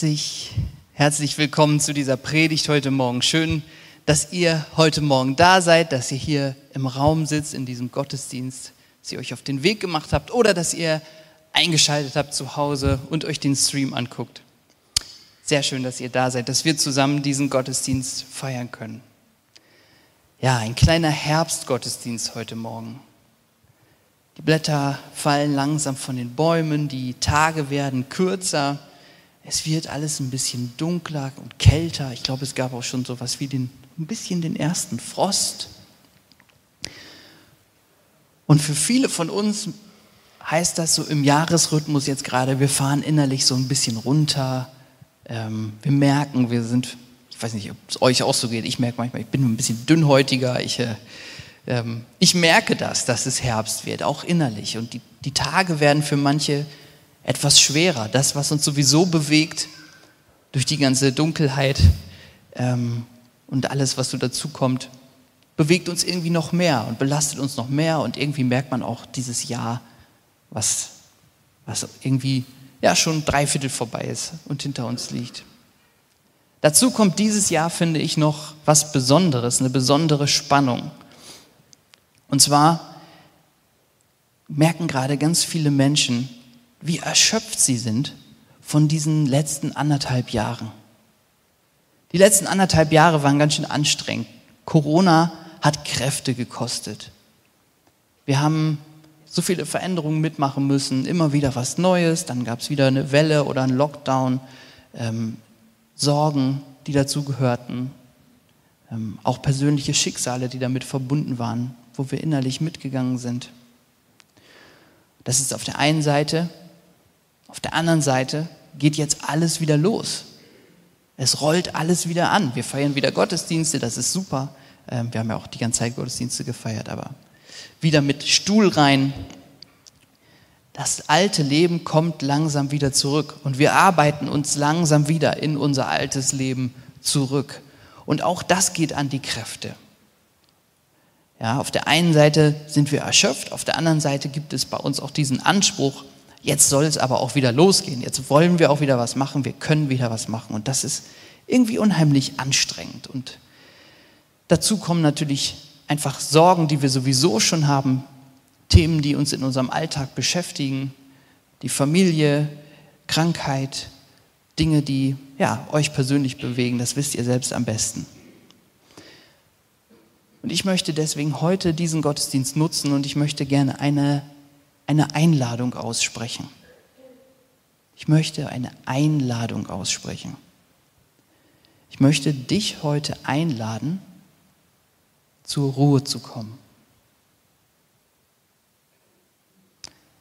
Herzlich, herzlich willkommen zu dieser Predigt heute Morgen. Schön, dass ihr heute Morgen da seid, dass ihr hier im Raum sitzt, in diesem Gottesdienst, dass ihr euch auf den Weg gemacht habt oder dass ihr eingeschaltet habt zu Hause und euch den Stream anguckt. Sehr schön, dass ihr da seid, dass wir zusammen diesen Gottesdienst feiern können. Ja, ein kleiner Herbstgottesdienst heute Morgen. Die Blätter fallen langsam von den Bäumen, die Tage werden kürzer, es wird alles ein bisschen dunkler und kälter. Ich glaube, es gab auch schon so etwas wie den, ein bisschen den ersten Frost. Und für viele von uns heißt das so im Jahresrhythmus jetzt gerade, wir fahren innerlich so ein bisschen runter. Ähm, wir merken, wir sind, ich weiß nicht, ob es euch auch so geht, ich merke manchmal, ich bin ein bisschen dünnhäutiger. Ich, äh, ähm, ich merke das, dass es Herbst wird, auch innerlich. Und die, die Tage werden für manche etwas schwerer. Das, was uns sowieso bewegt durch die ganze Dunkelheit ähm, und alles, was so dazu kommt, bewegt uns irgendwie noch mehr und belastet uns noch mehr. Und irgendwie merkt man auch dieses Jahr, was, was irgendwie ja schon dreiviertel vorbei ist und hinter uns liegt. Dazu kommt dieses Jahr, finde ich, noch was Besonderes, eine besondere Spannung. Und zwar merken gerade ganz viele Menschen, wie erschöpft sie sind von diesen letzten anderthalb Jahren. Die letzten anderthalb Jahre waren ganz schön anstrengend. Corona hat Kräfte gekostet. Wir haben so viele Veränderungen mitmachen müssen, immer wieder was Neues, dann gab es wieder eine Welle oder einen Lockdown, ähm, Sorgen, die dazu gehörten, ähm, auch persönliche Schicksale, die damit verbunden waren, wo wir innerlich mitgegangen sind. Das ist auf der einen Seite auf der anderen Seite geht jetzt alles wieder los. Es rollt alles wieder an. Wir feiern wieder Gottesdienste, das ist super. Ähm, wir haben ja auch die ganze Zeit Gottesdienste gefeiert, aber wieder mit Stuhl rein. Das alte Leben kommt langsam wieder zurück und wir arbeiten uns langsam wieder in unser altes Leben zurück. Und auch das geht an die Kräfte. Ja, auf der einen Seite sind wir erschöpft, auf der anderen Seite gibt es bei uns auch diesen Anspruch, Jetzt soll es aber auch wieder losgehen. Jetzt wollen wir auch wieder was machen. Wir können wieder was machen. Und das ist irgendwie unheimlich anstrengend. Und dazu kommen natürlich einfach Sorgen, die wir sowieso schon haben. Themen, die uns in unserem Alltag beschäftigen. Die Familie, Krankheit, Dinge, die ja, euch persönlich bewegen. Das wisst ihr selbst am besten. Und ich möchte deswegen heute diesen Gottesdienst nutzen und ich möchte gerne eine eine Einladung aussprechen. Ich möchte eine Einladung aussprechen. Ich möchte dich heute einladen, zur Ruhe zu kommen.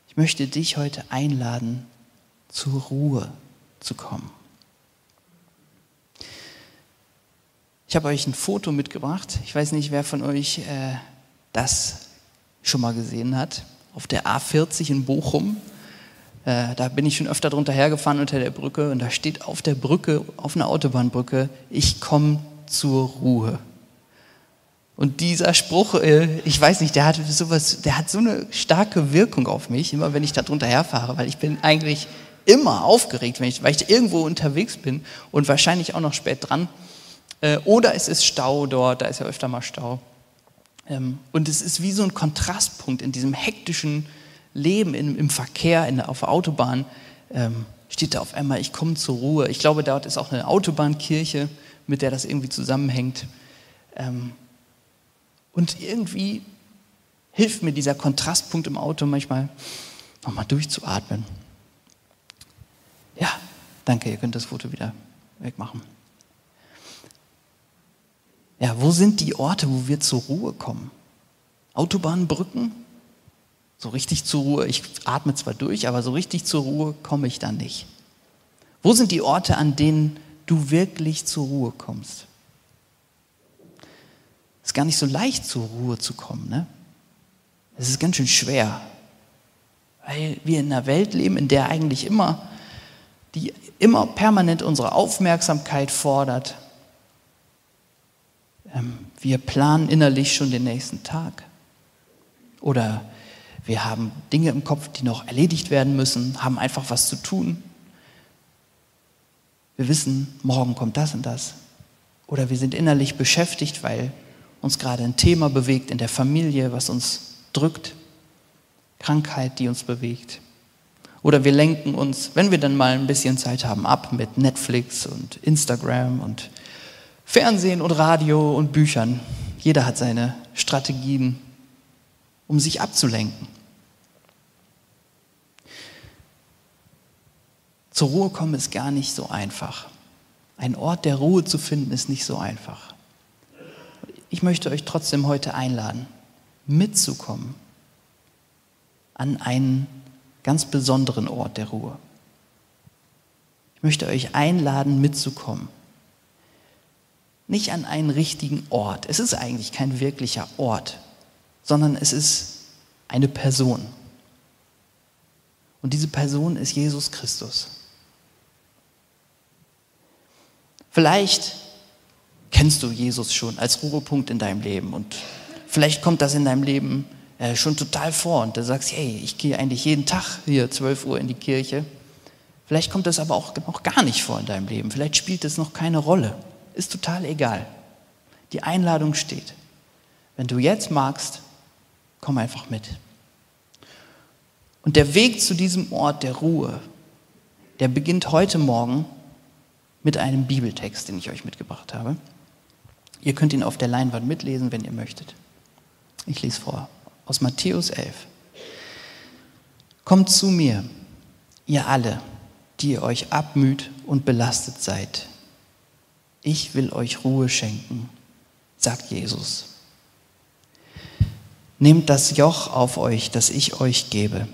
Ich möchte dich heute einladen, zur Ruhe zu kommen. Ich habe euch ein Foto mitgebracht. Ich weiß nicht, wer von euch äh, das schon mal gesehen hat auf der A40 in Bochum. Äh, da bin ich schon öfter drunter hergefahren unter der Brücke und da steht auf der Brücke, auf einer Autobahnbrücke, ich komme zur Ruhe. Und dieser Spruch, äh, ich weiß nicht, der hat sowas, der hat so eine starke Wirkung auf mich, immer wenn ich da drunter herfahre, weil ich bin eigentlich immer aufgeregt, wenn ich, weil ich irgendwo unterwegs bin und wahrscheinlich auch noch spät dran. Äh, oder es ist Stau dort, da ist ja öfter mal Stau. Ähm, und es ist wie so ein Kontrastpunkt in diesem hektischen Leben im, Verkehr, auf der Autobahn. Ähm, steht da auf einmal, ich komme zur Ruhe. Ich glaube, dort ist auch eine Autobahnkirche, mit der das irgendwie zusammenhängt. Ähm, und irgendwie hilft mir dieser Kontrastpunkt im Auto manchmal, nochmal durchzuatmen. Ja, danke, ihr könnt das Foto wieder wegmachen. Ja, wo sind die Orte, wo wir zur Ruhe kommen? Autobahnbrücken? So richtig zur Ruhe, ich atme zwar durch, aber so richtig zur Ruhe komme ich da nicht. Wo sind die Orte, an denen du wirklich zur Ruhe kommst? Ist gar nicht so leicht, zur Ruhe zu kommen. Ne? Es ist ganz schön schwer, weil wir in einer Welt leben, in der eigentlich immer, die immer permanent unsere Aufmerksamkeit fordert, wir planen innerlich schon den nächsten Tag. Oder wir haben Dinge im Kopf, die noch erledigt werden müssen, haben einfach was zu tun. wir wissen, morgen kommt das und das. Oder wir sind innerlich beschäftigt, weil uns gerade ein Thema bewegt in der Familie, was uns drückt. Krankheit, die uns bewegt. Oder wir lenken uns, wenn wir dann mal ein bisschen Zeit haben, ab mit Netflix und Instagram und Fernsehen und Radio und Büchern. Jeder hat seine Strategien, um sich abzulenken. Zur Ruhe kommen ist gar nicht so einfach. Ein Ort der Ruhe zu finden ist nicht so einfach. Ich möchte euch trotzdem heute einladen, mitzukommen an einen ganz besonderen Ort der Ruhe. Ich möchte euch einladen, mitzukommen. Nicht an einen richtigen Ort. Es ist eigentlich kein wirklicher Ort, sondern es ist eine Person. Und diese Person ist Jesus Christus. Vielleicht kennst du Jesus schon als Ruhepunkt in deinem Leben und vielleicht kommt das in deinem Leben äh, schon total vor und du sagst, hey, ich gehe eigentlich jeden Tag hier 12 Uhr in die Kirche. Vielleicht kommt das aber auch noch gar nicht vor in deinem Leben. Vielleicht spielt es noch keine Rolle. Ist total egal. Die Einladung steht. Wenn du jetzt magst, komm einfach mit. Und der Weg zu diesem Ort der Ruhe, der beginnt heute Morgen mit einem Bibeltext, den ich euch mitgebracht habe. Ihr könnt ihn auf der Leinwand mitlesen, wenn ihr möchtet. Ich lese vor aus Matthäus 11. Kommt zu mir, ihr alle, die ihr euch abmüht und belastet seid. Ich will euch Ruhe schenken, sagt Jesus. Nehmt das Joch auf euch, das ich euch gebe.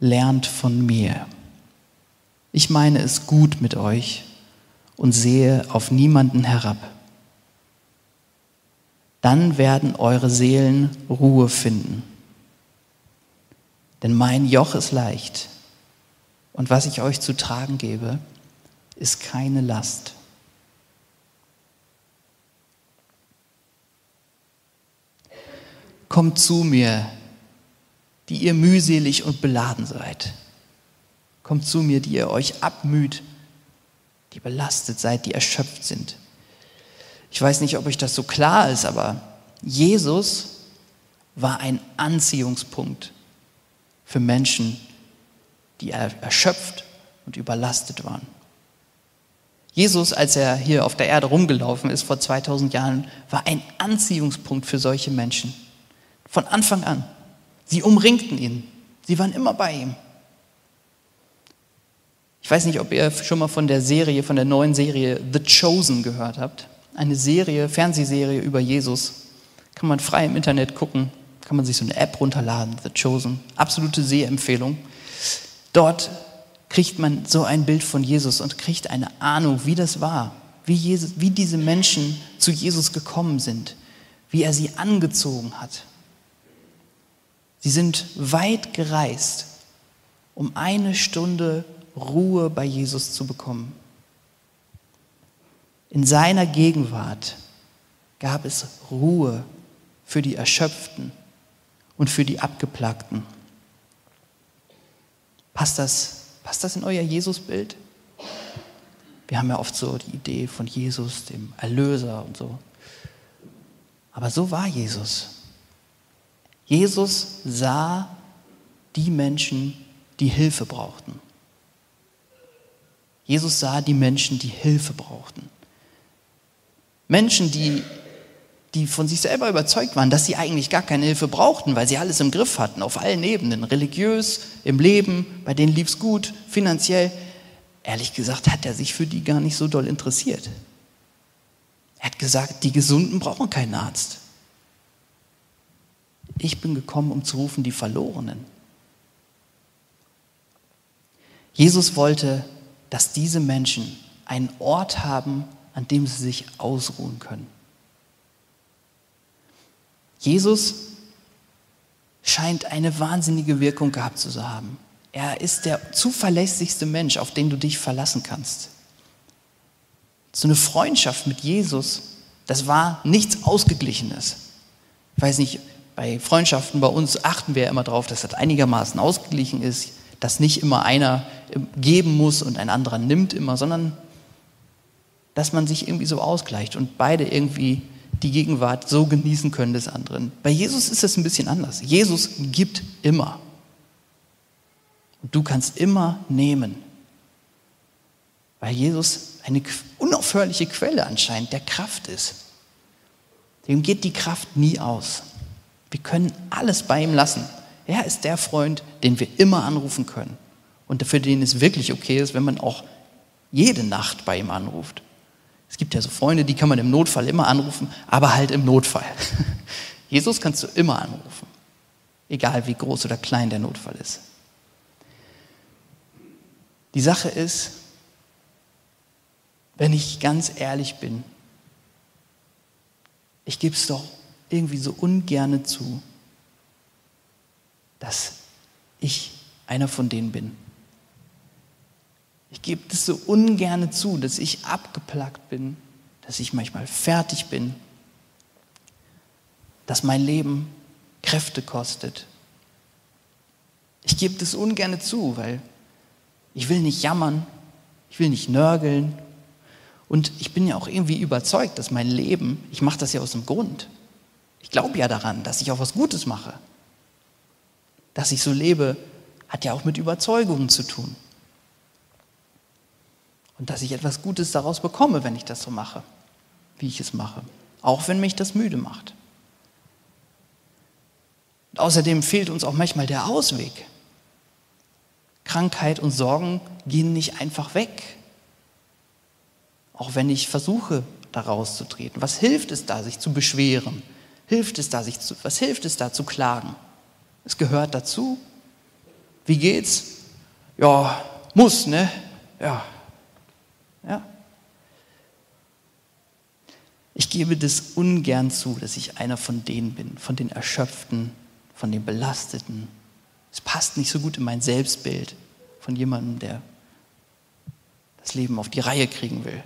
Lernt von mir ich meine es gut mit euch und sehe auf niemanden herab. Dann werden eure Seelen Ruhe finden. Denn mein Joch ist leicht und was ich euch zu tragen gebe, ist keine Last. Kommt zu mir, die ihr mühselig und beladen seid Kommt zu mir, die ihr euch abmüht, die belastet seid, die erschöpft sind. Ich weiß nicht, ob euch das so klar ist, aber Jesus war ein Anziehungspunkt für Menschen, die erschöpft und überlastet waren. Jesus, als er hier auf der Erde rumgelaufen ist vor 2000 Jahren, war ein Anziehungspunkt für solche Menschen. Von Anfang an. Sie umringten ihn. Sie waren immer bei ihm. Ich weiß nicht, ob ihr schon mal von der Serie, von der neuen Serie The Chosen gehört habt. Eine Serie, Fernsehserie über Jesus. Kann man frei im Internet gucken, kann man sich so eine App runterladen, The Chosen. Absolute Sehempfehlung. Dort kriegt man so ein Bild von Jesus und kriegt eine Ahnung, wie das war, wie, Jesus, wie diese Menschen zu Jesus gekommen sind, wie er sie angezogen hat. Sie sind weit gereist, um eine Stunde Ruhe bei Jesus zu bekommen. In seiner Gegenwart gab es Ruhe für die Erschöpften und für die Abgeplagten. Passt das, passt das in euer Jesusbild? Wir haben ja oft so die Idee von Jesus, dem Erlöser und so. Aber so war Jesus. Jesus sah die Menschen, die Hilfe brauchten. Jesus sah die Menschen, die Hilfe brauchten. Menschen, die, die von sich selber überzeugt waren, dass sie eigentlich gar keine Hilfe brauchten, weil sie alles im Griff hatten, auf allen Ebenen, religiös, im Leben, bei denen lief es gut, finanziell. Ehrlich gesagt hat er sich für die gar nicht so doll interessiert. Er hat gesagt, die Gesunden brauchen keinen Arzt. Ich bin gekommen, um zu rufen die Verlorenen. Jesus wollte dass diese Menschen einen Ort haben, an dem sie sich ausruhen können. Jesus scheint eine wahnsinnige Wirkung gehabt zu haben. Er ist der zuverlässigste Mensch, auf den du dich verlassen kannst. So eine Freundschaft mit Jesus, das war nichts Ausgeglichenes. Ich weiß nicht, bei Freundschaften bei uns achten wir ja immer darauf, dass das einigermaßen ausgeglichen ist. dass nicht immer einer geben muss und ein anderer nimmt immer, sondern dass man sich irgendwie so ausgleicht und beide irgendwie die Gegenwart so genießen können des anderen. Bei Jesus ist es ein bisschen anders. Jesus gibt immer. Und du kannst immer nehmen. Weil Jesus eine unaufhörliche Quelle anscheinend der Kraft ist. Dem geht die Kraft nie aus. Wir können alles bei ihm lassen. Er ist der Freund, den wir immer anrufen können. Und für den es wirklich okay ist, wenn man auch jede Nacht bei ihm anruft. Es gibt ja so Freunde, die kann man im Notfall immer anrufen, aber halt im Notfall. Jesus kannst du immer anrufen, egal wie groß oder klein der Notfall ist. Die Sache ist, wenn ich ganz ehrlich bin, ich gebe es doch irgendwie so ungerne zu, dass ich einer von denen bin. Ich gebe es so ungerne zu, dass ich abgeplagt bin, dass ich manchmal fertig bin, dass mein Leben Kräfte kostet. Ich gebe das ungerne zu, weil ich will nicht jammern, ich will nicht nörgeln. Und ich bin ja auch irgendwie überzeugt, dass mein Leben, ich mache das ja aus dem Grund. Ich glaube ja daran, dass ich auch was Gutes mache. Dass ich so lebe, hat ja auch mit Überzeugungen zu tun. Und dass ich etwas Gutes daraus bekomme, wenn ich das so mache, wie ich es mache. Auch wenn mich das müde macht. Und außerdem fehlt uns auch manchmal der Ausweg. Krankheit und Sorgen gehen nicht einfach weg. Auch wenn ich versuche, da rauszutreten. Was hilft es da, sich zu beschweren? Hilft es da, sich zu, was hilft es da, zu klagen? Es gehört dazu. Wie geht's? Ja, muss, ne? Ja. Ja. Ich gebe das ungern zu, dass ich einer von denen bin, von den Erschöpften, von den Belasteten, es passt nicht so gut in mein Selbstbild von jemandem, der das Leben auf die Reihe kriegen will.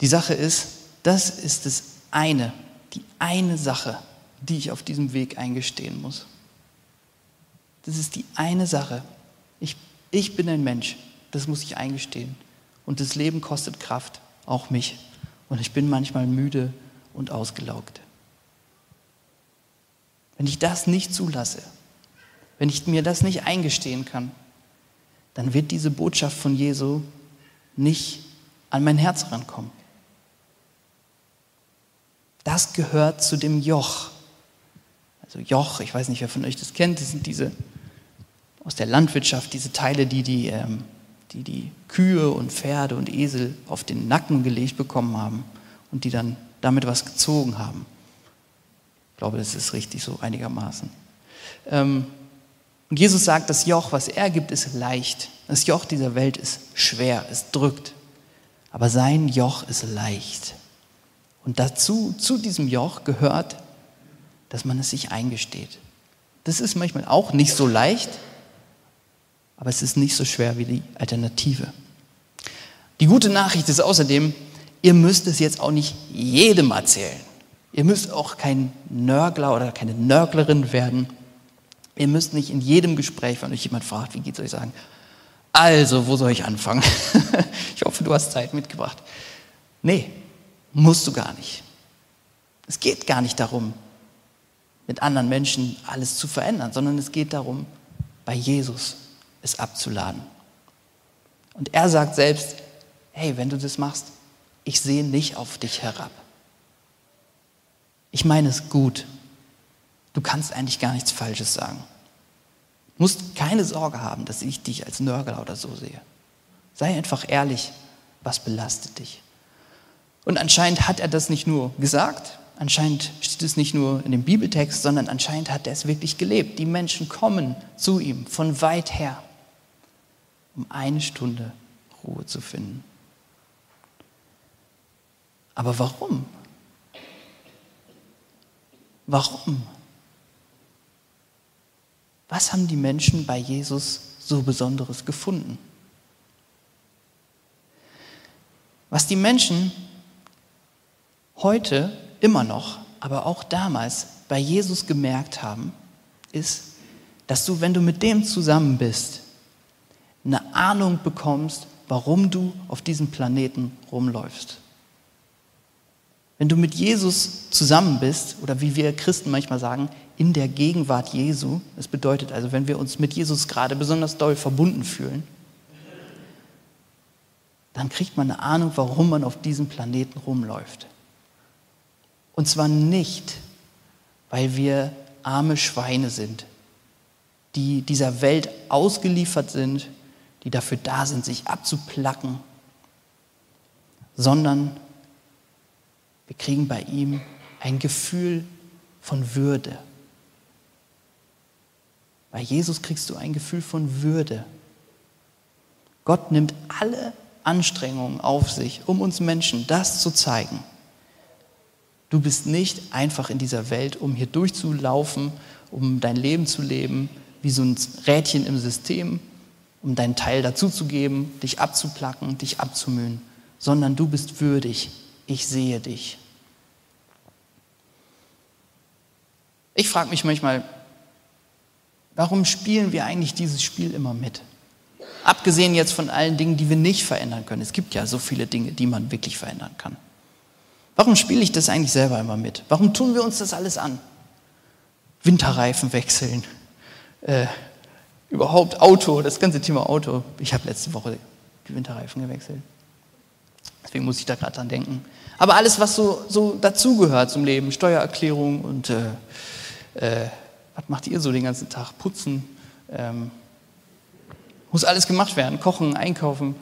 Die Sache ist, das ist das eine, die eine Sache, die ich auf diesem Weg eingestehen muss. Das ist die eine Sache. Ich, ich bin ein Mensch, das muss ich eingestehen. Und das Leben kostet Kraft, auch mich. Und ich bin manchmal müde und ausgelaugt. Wenn ich das nicht zulasse, wenn ich mir das nicht eingestehen kann, dann wird diese Botschaft von Jesu nicht an mein Herz rankommen. Das gehört zu dem Joch. Also Joch, ich weiß nicht, wer von euch das kennt, das sind diese aus der Landwirtschaft, diese Teile, die die, ähm, die, die Kühe und Pferde und Esel auf den Nacken gelegt bekommen haben und die dann damit was gezogen haben. Ich glaube, das ist richtig so einigermaßen. Ähm, und Jesus sagt, das Joch, was er gibt, ist leicht. Das Joch dieser Welt ist schwer, es drückt. Aber sein Joch ist leicht. Und dazu, zu diesem Joch gehört, dass man es sich eingesteht. Das ist manchmal auch nicht so leicht, aber es ist nicht so schwer wie die Alternative. Die gute Nachricht ist außerdem, ihr müsst es jetzt auch nicht jedem erzählen. Ihr müsst auch kein Nörgler oder keine Nörglerin werden. Ihr müsst nicht in jedem Gespräch, wenn euch jemand fragt, wie geht's euch, sagen, also, wo soll ich anfangen? ich hoffe, du hast Zeit mitgebracht. Nee, musst du gar nicht. Es geht gar nicht darum, mit anderen Menschen alles zu verändern, sondern es geht darum, bei Jesus es abzuladen. Und er sagt selbst, hey, wenn du das machst, ich sehe nicht auf dich herab. Ich meine es gut. Du kannst eigentlich gar nichts Falsches sagen. Du musst keine Sorge haben, dass ich dich als Nörgler oder so sehe. Sei einfach ehrlich, was belastet dich. Und anscheinend hat er das nicht nur gesagt, anscheinend steht es nicht nur in dem Bibeltext, sondern anscheinend hat er es wirklich gelebt. Die Menschen kommen zu ihm von weit her, um eine Stunde Ruhe zu finden. Aber warum? Warum? Was haben die Menschen bei Jesus so Besonderes gefunden? Was die Menschen heute immer noch, aber auch damals bei Jesus gemerkt haben, ist, dass du, wenn du mit dem zusammen bist, eine Ahnung bekommst, warum du auf diesem Planeten rumläufst. Wenn du mit Jesus zusammen bist, oder wie wir Christen manchmal sagen, in der Gegenwart Jesu, das bedeutet also, wenn wir uns mit Jesus gerade besonders doll verbunden fühlen, dann kriegt man eine Ahnung, warum man auf diesem Planeten rumläuft. Und zwar nicht, weil wir arme Schweine sind, die dieser Welt ausgeliefert sind, die dafür da sind, sich abzuplacken, sondern wir kriegen bei ihm ein Gefühl von Würde. Bei Jesus kriegst du ein Gefühl von Würde. Gott nimmt alle Anstrengungen auf sich, um uns Menschen das zu zeigen. Du bist nicht einfach in dieser Welt, um hier durchzulaufen, um dein Leben zu leben, wie so ein Rädchen im System, um deinen Teil dazuzugeben, dich abzuplacken, dich abzumühen, sondern du bist würdig. Ich sehe dich. Ich frage mich manchmal, warum spielen wir eigentlich dieses Spiel immer mit? Abgesehen jetzt von allen Dingen, die wir nicht verändern können. Es gibt ja so viele Dinge, die man wirklich verändern kann. Warum spiele ich das eigentlich selber immer mit? Warum tun wir uns das alles an? Winterreifen wechseln, äh, überhaupt Auto, das ganze Thema Auto. Ich habe letzte Woche die Winterreifen gewechselt. Deswegen muss ich da gerade dran denken. Aber alles, was so, so dazugehört zum Leben, Steuererklärung und äh, äh, was macht ihr so den ganzen Tag? Putzen, ähm, muss alles gemacht werden, kochen, einkaufen,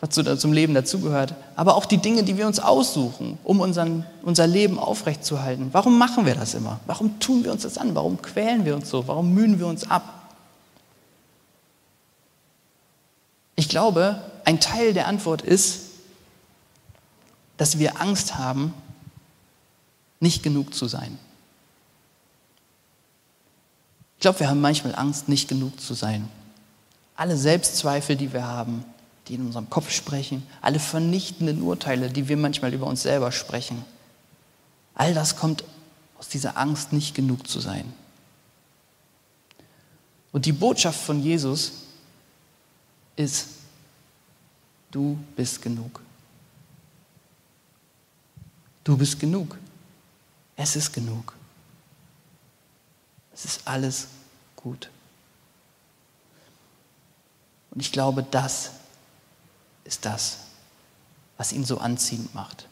was so zum Leben dazugehört. Aber auch die Dinge, die wir uns aussuchen, um unseren, unser Leben aufrechtzuerhalten. Warum machen wir das immer? Warum tun wir uns das an? Warum quälen wir uns so? Warum mühen wir uns ab? Ich glaube, ein Teil der Antwort ist, dass wir Angst haben, nicht genug zu sein. Ich glaube, wir haben manchmal Angst, nicht genug zu sein alle Selbstzweifel, die wir haben, die in unserem Kopf sprechen, alle vernichtenden Urteile, die wir manchmal über uns selber sprechen, all das kommt aus dieser Angst, nicht genug zu sein. Und die Botschaft von Jesus ist, du bist genug. Du bist genug. Es ist genug. Es ist alles gut. Und ich glaube, das ist das, was ihn so anziehend macht.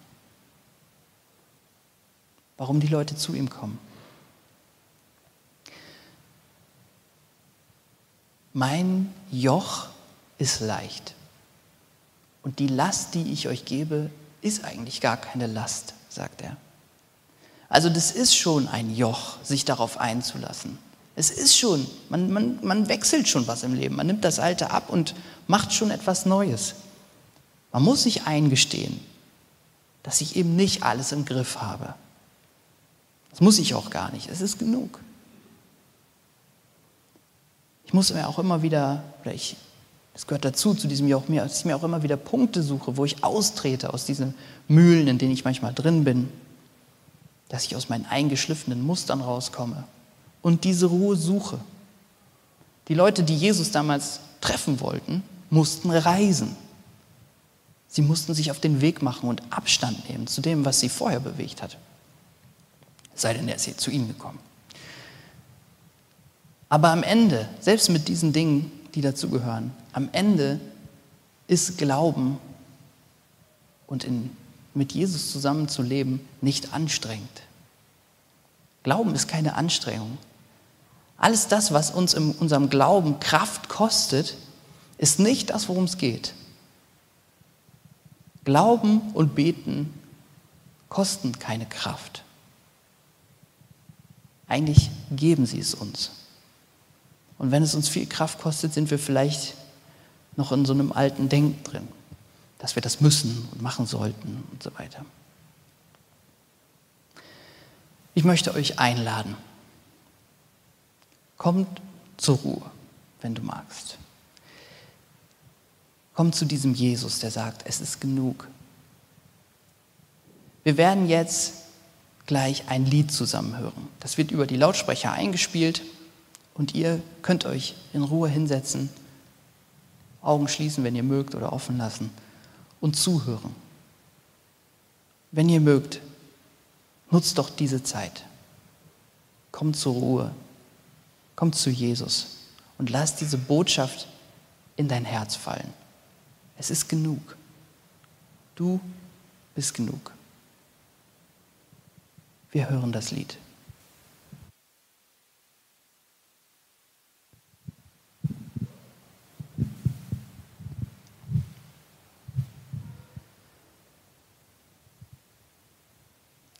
Warum die Leute zu ihm kommen. Mein Joch ist leicht. Und die Last, die ich euch gebe, ist eigentlich gar keine Last, sagt er. Also das ist schon ein Joch, sich darauf einzulassen. Es ist schon, man, man, man wechselt schon was im Leben. Man nimmt das Alte ab und macht schon etwas Neues. Man muss sich eingestehen, dass ich eben nicht alles im Griff habe. Das muss ich auch gar nicht. Es ist genug. Ich muss mir auch immer wieder, oder ich, das gehört dazu, zu diesem Joch, dass ich mir auch immer wieder Punkte suche, wo ich austrete aus diesen Mühlen, in denen ich manchmal drin bin, dass ich aus meinen eingeschliffenen Mustern rauskomme und diese Ruhe suche. Die Leute, die Jesus damals treffen wollten, mussten reisen. Sie mussten sich auf den Weg machen und Abstand nehmen zu dem, was sie vorher bewegt hat. Sei denn, er ist zu ihnen gekommen. Aber am Ende, selbst mit diesen Dingen, die dazugehören, am Ende ist Glauben und in, mit Jesus zusammen zu leben nicht anstrengend. Glauben ist keine Anstrengung. Alles das, was uns in unserem Glauben Kraft kostet, ist nicht das, worum es geht. Glauben und Beten kosten keine Kraft. Eigentlich geben sie es uns. Und wenn es uns viel Kraft kostet, sind wir vielleicht noch in so einem alten Denken drin, dass wir das müssen und machen sollten und so weiter. Ich möchte euch einladen, Kommt zur Ruhe, wenn du magst. Komm zu diesem Jesus, der sagt, es ist genug. Wir werden jetzt gleich ein Lied zusammen hören. Das wird über die Lautsprecher eingespielt Und ihr könnt euch in Ruhe hinsetzen, Augen schließen, wenn ihr mögt, oder offen lassen und zuhören. Wenn ihr mögt, nutzt doch diese Zeit. Kommt zur Ruhe, kommt zu Jesus und lass diese Botschaft in dein Herz fallen. Es ist genug. Du bist genug. Wir hören das Lied.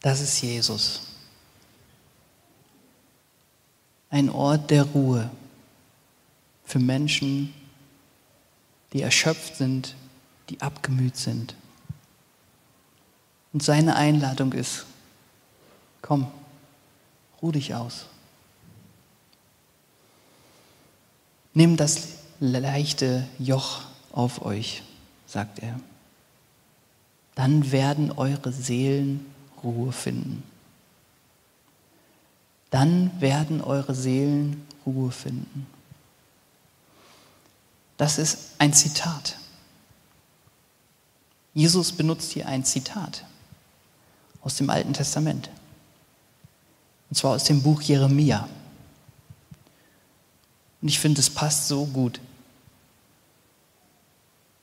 Das ist Jesus. Ein Ort der Ruhe für Menschen, die erschöpft sind, die abgemüht sind. Und seine Einladung ist, komm, ruh dich aus. Nimm das leichte Joch auf euch, sagt er. Dann werden eure Seelen Ruhe finden. Dann werden eure Seelen Ruhe finden. Das ist ein Zitat. Jesus benutzt hier ein Zitat aus dem Alten Testament. Und zwar aus dem Buch Jeremia. Und ich finde, es passt so gut.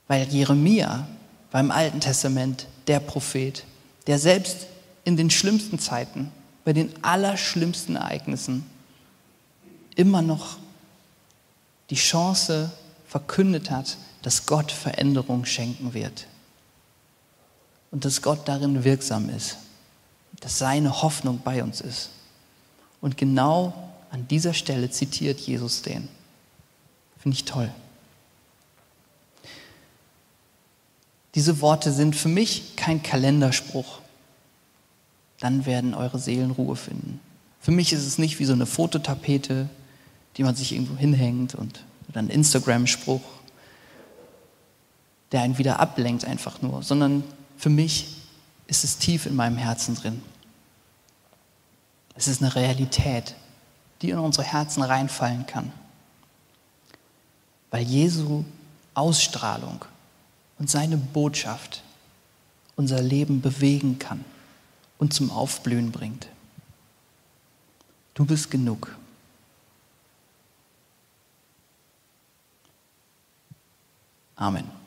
Weil Jeremia war im Alten Testament der Prophet, der selbst in den schlimmsten Zeiten, bei den allerschlimmsten Ereignissen immer noch die Chance verkündet hat, dass Gott Veränderung schenken wird. Und dass Gott darin wirksam ist. Dass seine Hoffnung bei uns ist. Und genau an dieser Stelle zitiert Jesus den. Finde ich toll. Diese Worte sind für mich kein Kalenderspruch dann werden eure Seelen Ruhe finden. Für mich ist es nicht wie so eine Fototapete, die man sich irgendwo hinhängt und oder ein Instagram-Spruch, der einen wieder ablenkt einfach nur, sondern für mich ist es tief in meinem Herzen drin. Es ist eine Realität, die in unsere Herzen reinfallen kann. Weil Jesu Ausstrahlung und seine Botschaft unser Leben bewegen kann und zum Aufblühen bringt. Du bist genug. Amen.